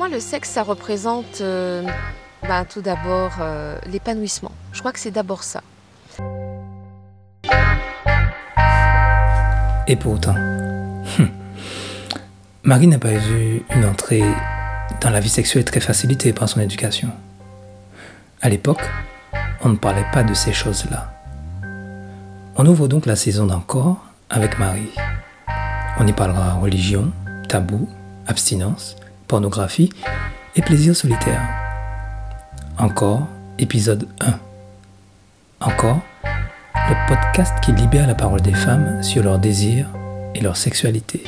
moi, le sexe, ça représente euh, ben, tout d'abord euh, l'épanouissement. Je crois que c'est d'abord ça. Et pourtant, Marie n'a pas eu une entrée dans la vie sexuelle très facilitée par son éducation. À l'époque, on ne parlait pas de ces choses-là. On ouvre donc la saison d'encore avec Marie. On y parlera religion, tabou, abstinence, pornographie et plaisir solitaire. Encore, épisode 1. Encore, le podcast qui libère la parole des femmes sur leurs désirs et leur sexualité.